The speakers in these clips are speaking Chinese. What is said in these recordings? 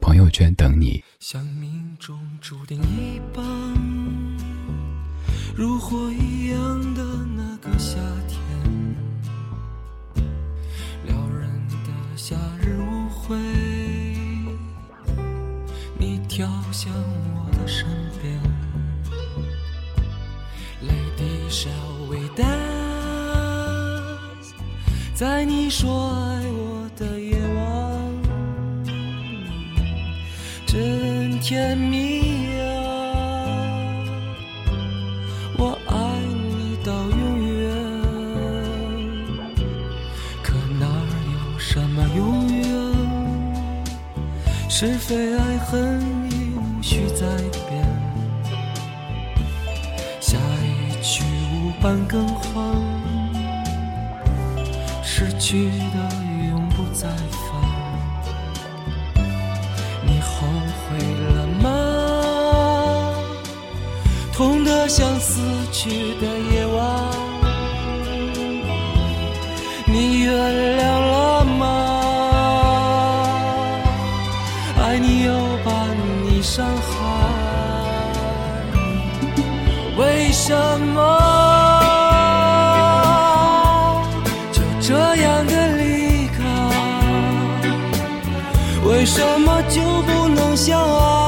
朋友圈等你。像命中注定一般，如火一样的那个夏天，撩人的夏日舞会，你跳向我的身边，Lady shall we dance？在你说爱我的夜甜蜜啊！我爱你到永远，可哪有什么永远？是非爱恨已无需再变，下一曲无伴更换，失去的像死去的夜晚。你原谅了吗？爱你又把你伤害，为什么就这样的离开？为什么就不能相爱？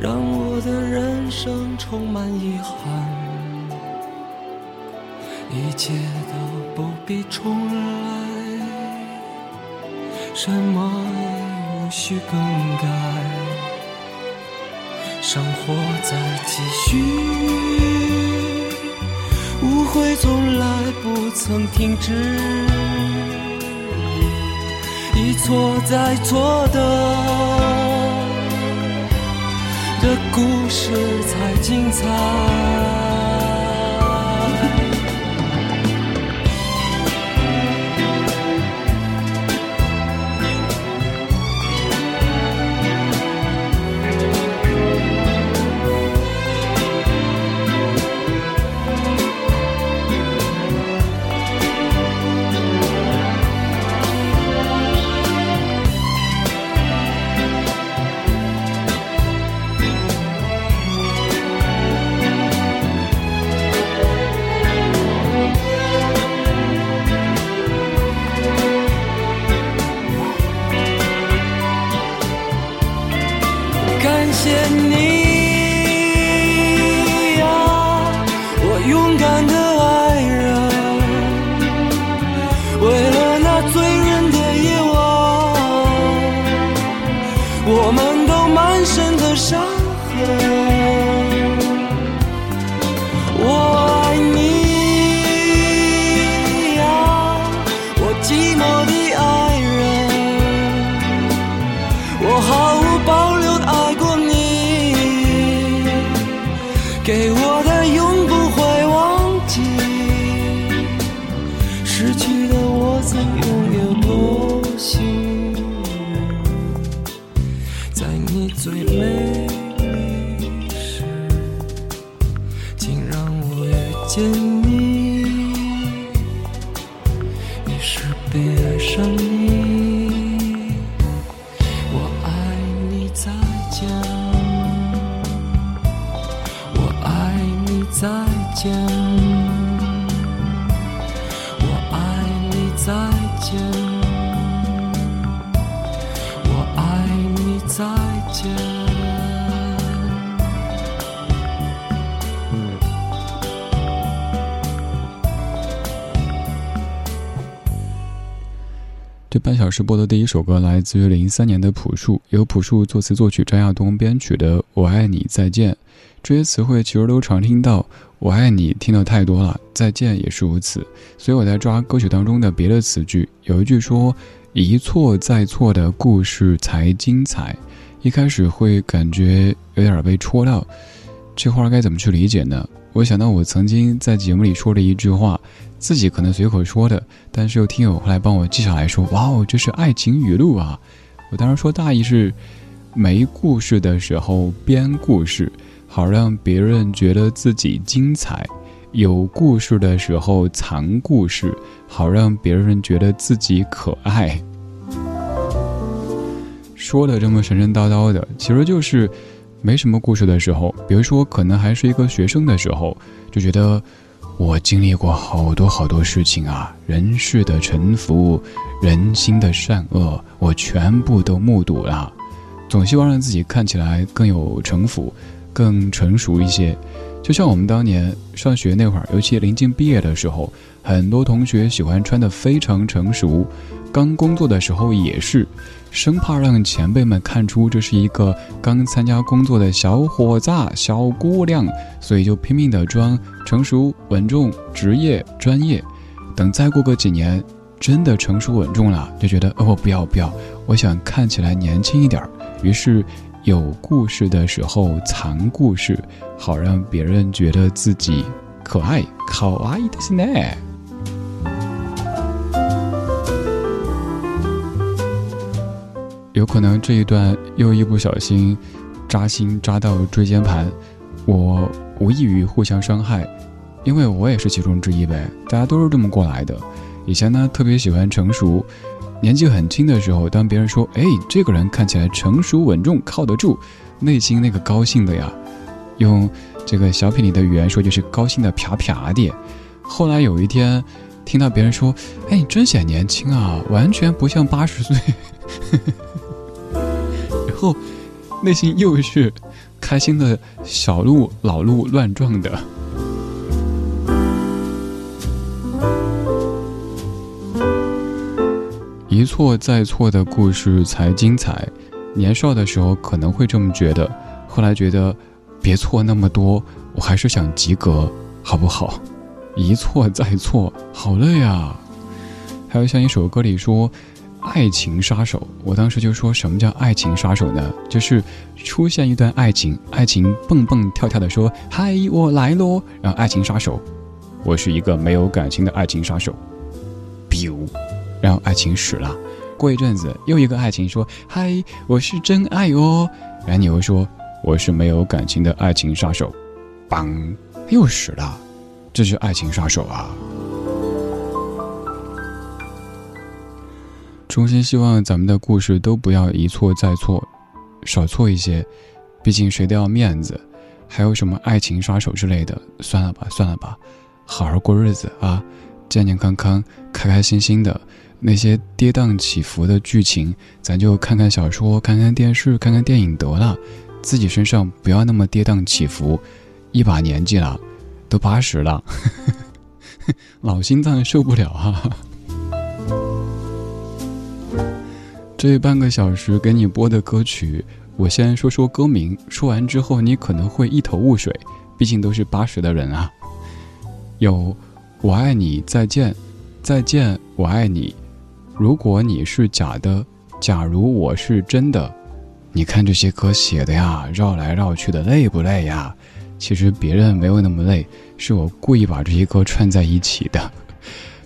让我的人生充满遗憾，一切都不必重来，什么也无需更改，生活在继续。误会从来不曾停止，一错再错的的故事才精彩。再见。这半小时播的第一首歌来自于零三年的朴树，由朴树作词作曲，张亚东编曲的《我爱你再见》。这些词汇其实都常听到，“我爱你”听得太多了，“再见”也是如此。所以我在抓歌曲当中的别的词句，有一句说：“一错再错的故事才精彩。”一开始会感觉有点被戳到，这话该怎么去理解呢？我想到我曾经在节目里说的一句话。自己可能随口说的，但是有听友后来帮我记下来说：“哇哦，这是爱情语录啊！”我当时说大意是：没故事的时候编故事，好让别人觉得自己精彩；有故事的时候藏故事，好让别人觉得自己可爱。说的这么神神叨叨的，其实就是没什么故事的时候，比如说可能还是一个学生的时候，就觉得。我经历过好多好多事情啊，人世的沉浮，人心的善恶，我全部都目睹了。总希望让自己看起来更有城府，更成熟一些。就像我们当年上学那会儿，尤其临近毕业的时候，很多同学喜欢穿的非常成熟。刚工作的时候也是，生怕让前辈们看出这是一个刚参加工作的小伙子、小姑娘，所以就拼命的装成熟、稳重、职业、专业。等再过个几年，真的成熟稳重了，就觉得哦，不要不要，我想看起来年轻一点儿。于是，有故事的时候藏故事，好让别人觉得自己可爱、可爱的是呢。有可能这一段又一不小心扎心扎到椎间盘，我无异于互相伤害，因为我也是其中之一呗。大家都是这么过来的。以前呢，特别喜欢成熟，年纪很轻的时候，当别人说：“哎，这个人看起来成熟稳重，靠得住”，内心那个高兴的呀，用这个小品里的语言说，就是高兴的啪啪的。后来有一天，听到别人说：“哎，你真显年轻啊，完全不像八十岁。”后，内心又是开心的小鹿、老鹿乱撞的。一错再错的故事才精彩。年少的时候可能会这么觉得，后来觉得别错那么多，我还是想及格，好不好？一错再错，好累啊！还有像一首歌里说。爱情杀手，我当时就说什么叫爱情杀手呢？就是出现一段爱情，爱情蹦蹦跳跳的说嗨，我来喽，然后爱情杀手，我是一个没有感情的爱情杀手，biu，然后爱情死了。过一阵子又一个爱情说嗨，我是真爱哦，然后你又说我是没有感情的爱情杀手，梆，又死了，这是爱情杀手啊。衷心希望咱们的故事都不要一错再错，少错一些，毕竟谁都要面子。还有什么爱情杀手之类的，算了吧，算了吧，好好过日子啊，健健康康，开开心心的。那些跌宕起伏的剧情，咱就看看小说，看看电视，看看电影得了。自己身上不要那么跌宕起伏，一把年纪了，都八十了，老心脏受不了啊。这半个小时给你播的歌曲，我先说说歌名。说完之后，你可能会一头雾水，毕竟都是八十的人啊。有“我爱你”，再见，再见，我爱你。如果你是假的，假如我是真的，你看这些歌写的呀，绕来绕去的，累不累呀？其实别人没有那么累，是我故意把这些歌串在一起的。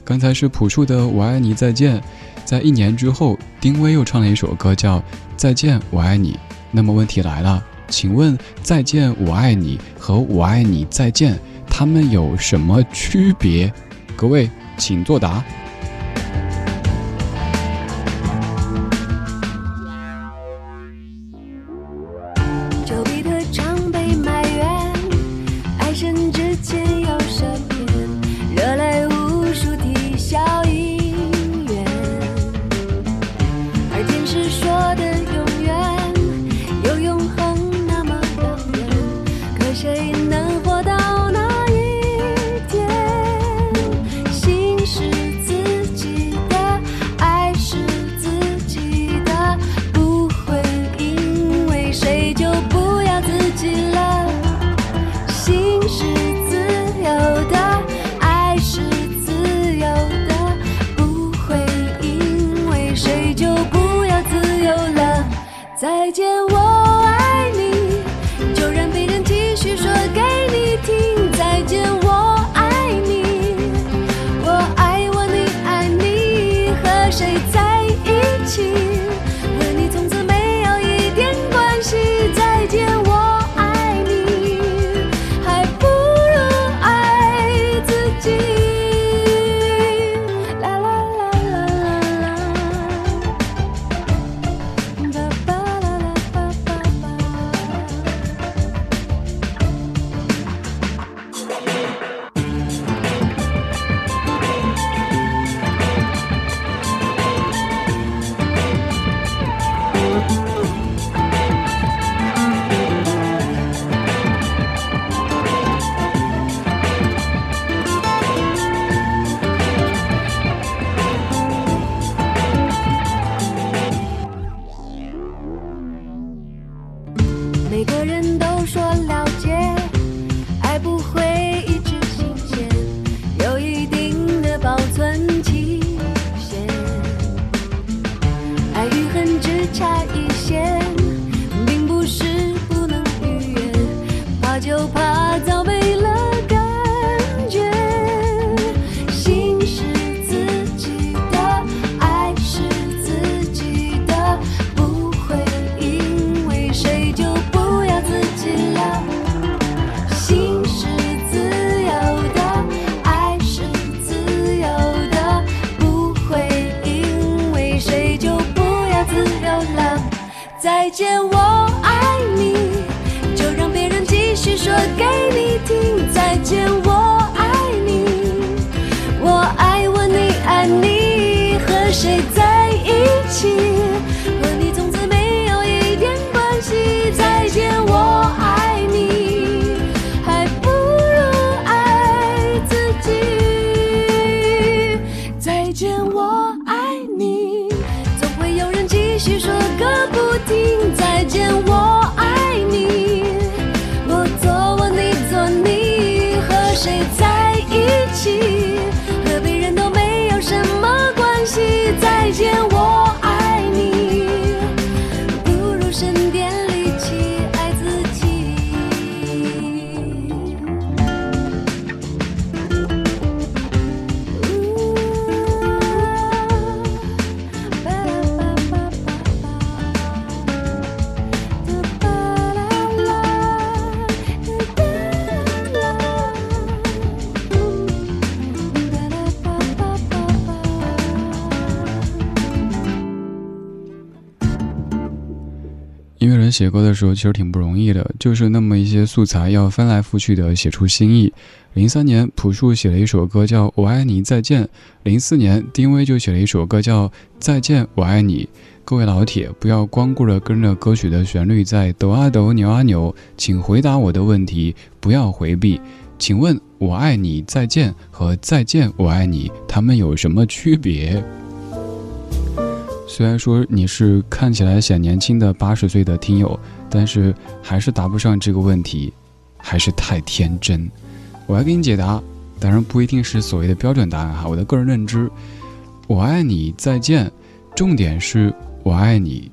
刚才是朴树的《我爱你》，再见。在一年之后，丁薇又唱了一首歌，叫《再见我爱你》。那么问题来了，请问《再见我爱你》和《我爱你再见》它们有什么区别？各位请作答。写歌的时候其实挺不容易的，就是那么一些素材要翻来覆去的写出新意。零三年，朴树写了一首歌叫《我爱你再见》，零四年，丁薇就写了一首歌叫《再见我爱你》。各位老铁，不要光顾着跟着歌曲的旋律在抖啊抖、扭啊扭，请回答我的问题，不要回避。请问“我爱你再见”和“再见我爱你”，它们有什么区别？虽然说你是看起来显年轻的八十岁的听友，但是还是答不上这个问题，还是太天真。我来给你解答，当然不一定是所谓的标准答案哈。我的个人认知，我爱你再见，重点是我爱你，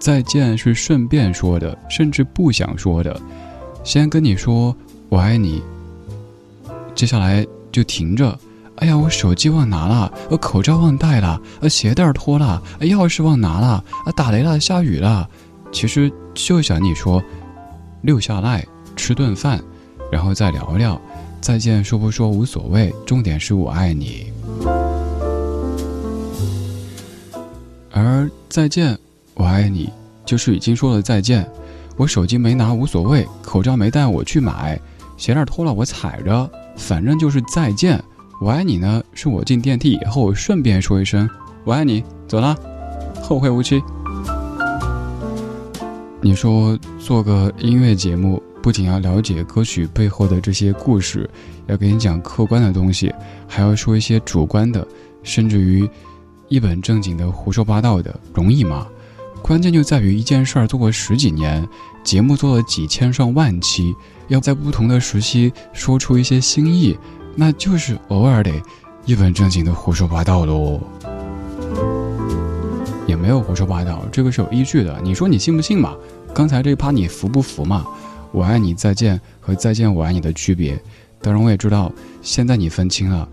再见是顺便说的，甚至不想说的。先跟你说我爱你，接下来就停着。哎呀，我手机忘拿了，我口罩忘戴了，呃，鞋带脱了，钥匙忘拿了，啊，打雷了，下雨了。其实就想你说，溜下来吃顿饭，然后再聊聊，再见说不说无所谓，重点是我爱你。而再见，我爱你，就是已经说了再见。我手机没拿无所谓，口罩没戴我去买，鞋带脱了我踩着，反正就是再见。我爱你呢，是我进电梯以后顺便说一声我爱你，走了，后会无期。你说做个音乐节目，不仅要了解歌曲背后的这些故事，要给你讲客观的东西，还要说一些主观的，甚至于一本正经的胡说八道的，容易吗？关键就在于一件事儿做过十几年，节目做了几千上万期，要在不同的时期说出一些新意。那就是偶尔得一本正经的胡说八道喽。也没有胡说八道，这个是有依据的。你说你信不信嘛？刚才这一趴你服不服嘛？我爱你再见和再见我爱你的区别，当然我也知道现在你分清了，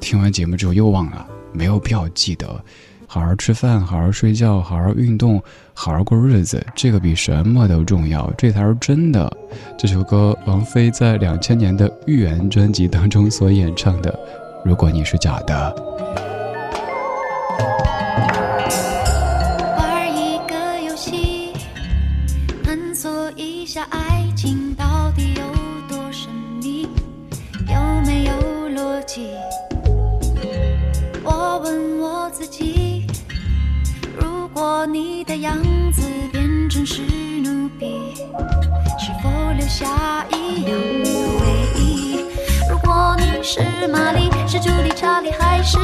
听完节目之后又忘了，没有必要记得。好好吃饭，好好睡觉，好好运动，好好过日子，这个比什么都重要，这才是真的。这首歌，王菲在两千年的《预言》专辑当中所演唱的。如果你是假的，下一样的回忆？如果你是玛丽，是朱莉、查理，还是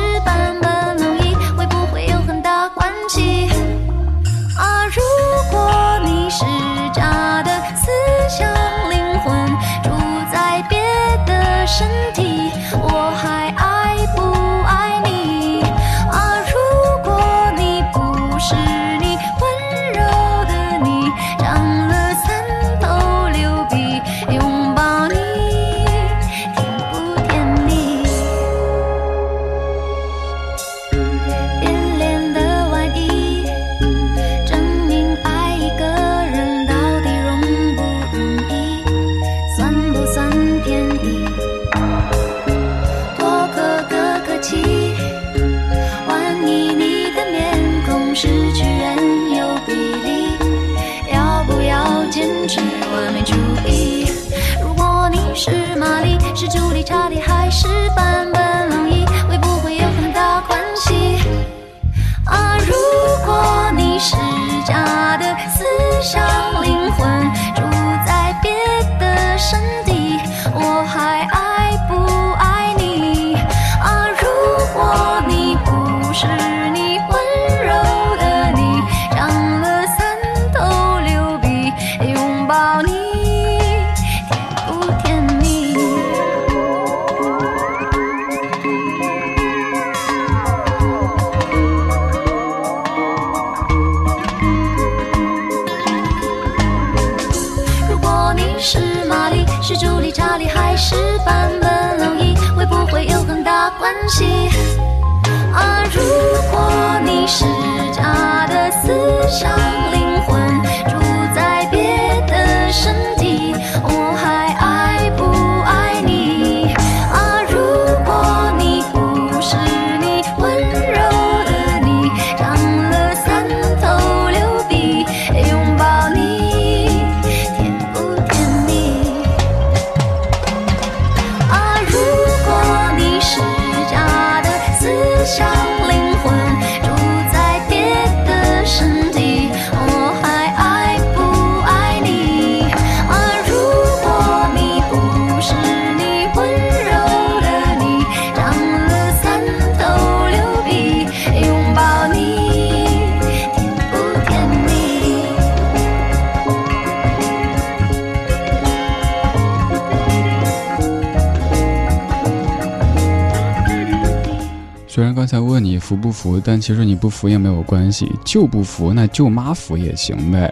虽然刚才问你服不服，但其实你不服也没有关系，就不服那舅妈服也行呗。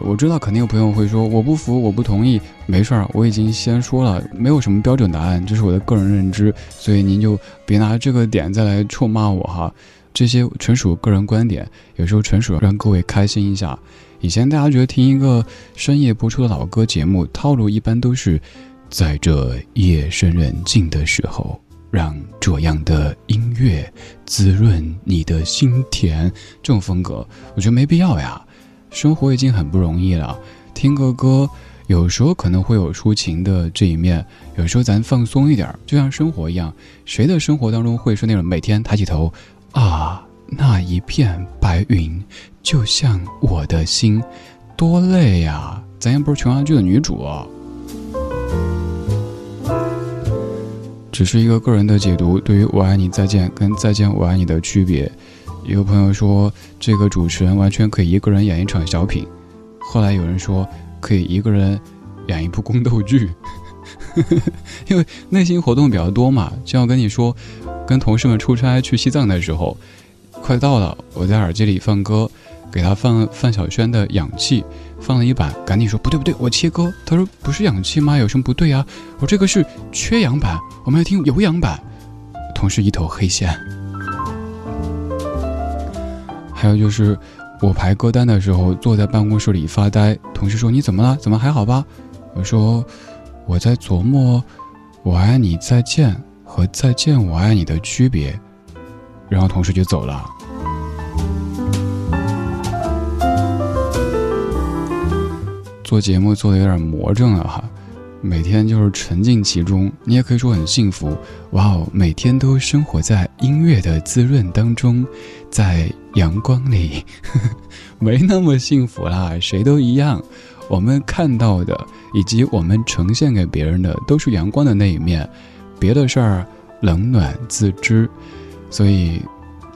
我知道肯定有朋友会说我不服，我不同意，没事儿，我已经先说了，没有什么标准答案，这是我的个人认知，所以您就别拿这个点再来臭骂我哈。这些纯属个人观点，有时候纯属让各位开心一下。以前大家觉得听一个深夜播出的老歌节目，套路一般都是在这夜深人静的时候。让这样的音乐滋润你的心田，这种风格我觉得没必要呀。生活已经很不容易了，听个歌，有时候可能会有抒情的这一面，有时候咱放松一点，就像生活一样。谁的生活当中会是那种每天抬起头，啊，那一片白云就像我的心，多累呀！咱又不是琼瑶剧的女主。只是一个个人的解读，对于“我爱你再见”跟“再见我爱你”的区别。一个朋友说，这个主持人完全可以一个人演一场小品。后来有人说，可以一个人演一部宫斗剧，因为内心活动比较多嘛。就像跟你说，跟同事们出差去西藏的时候，快到了，我在耳机里放歌，给他放范晓萱的《氧气》，放了一版，赶紧说不对不对，我切歌。他说不是氧气吗？有什么不对啊？我这个是缺氧版，我们要听有氧版。同事一头黑线。还有就是，我排歌单的时候，坐在办公室里发呆。同事说你怎么了？怎么还好吧？我说我在琢磨“我爱你再见”和“再见我爱你”的区别。然后同事就走了。做节目做的有点魔怔了哈，每天就是沉浸其中，你也可以说很幸福。哇哦，每天都生活在音乐的滋润当中，在阳光里，没那么幸福啦。谁都一样，我们看到的以及我们呈现给别人的都是阳光的那一面，别的事儿冷暖自知。所以，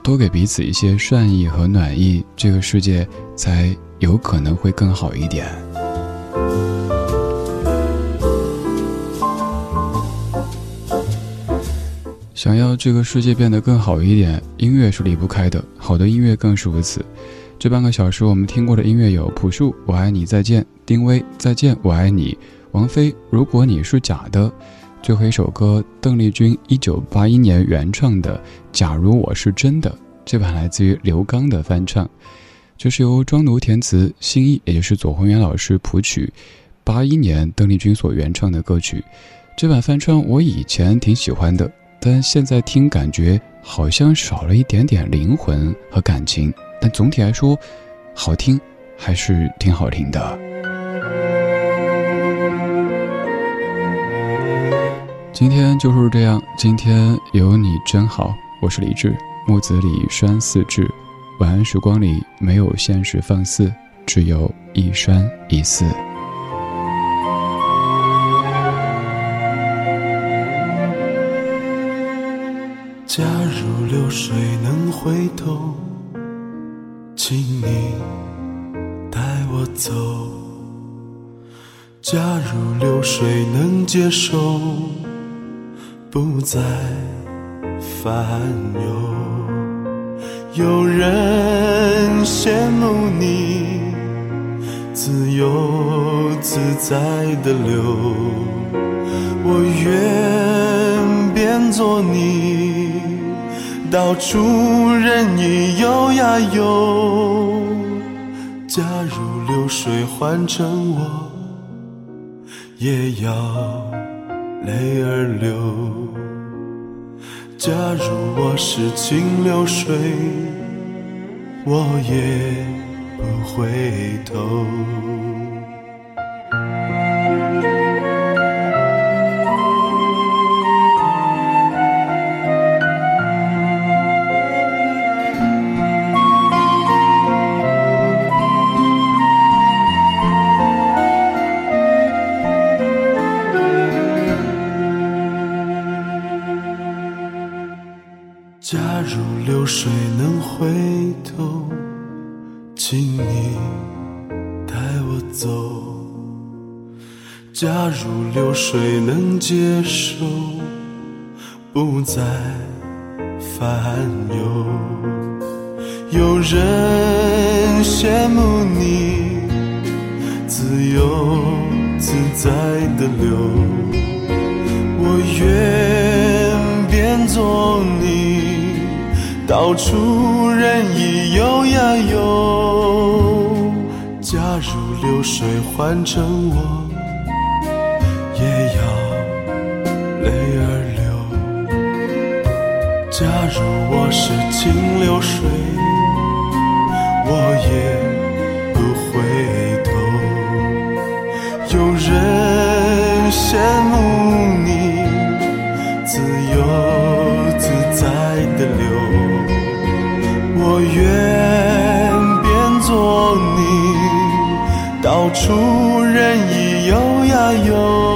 多给彼此一些善意和暖意，这个世界才有可能会更好一点。想要这个世界变得更好一点，音乐是离不开的，好的音乐更是如此。这半个小时我们听过的音乐有朴树《我爱你再见》，丁薇《再见我爱你》，王菲《如果你是假的》。最后一首歌，邓丽君一九八一年原创的《假如我是真的》，这版来自于刘刚的翻唱，这是由庄奴填词，新意也就是左宏元老师谱曲，八一年邓丽君所原创的歌曲。这版翻唱我以前挺喜欢的，但现在听感觉好像少了一点点灵魂和感情，但总体来说，好听还是挺好听的。今天就是这样，今天有你真好。我是李志，木子李山四志。晚安时光里没有现实放肆，只有一山一寺。流水能回头，请你带我走。假如流水能接受。不再烦忧，有人羡慕你自由自在的流，我愿变作你，到处任意游呀游。假如流水换成我，也要。泪儿流，假如我是清流水，我也不回头。谁能接受，不再烦忧。有人羡慕你自由自在的流，我愿变作你。到处任意游呀游，假如流水换成我，是清流水，我也不回头。有人羡慕你自由自在的流。我愿变作你，到处任意游呀游。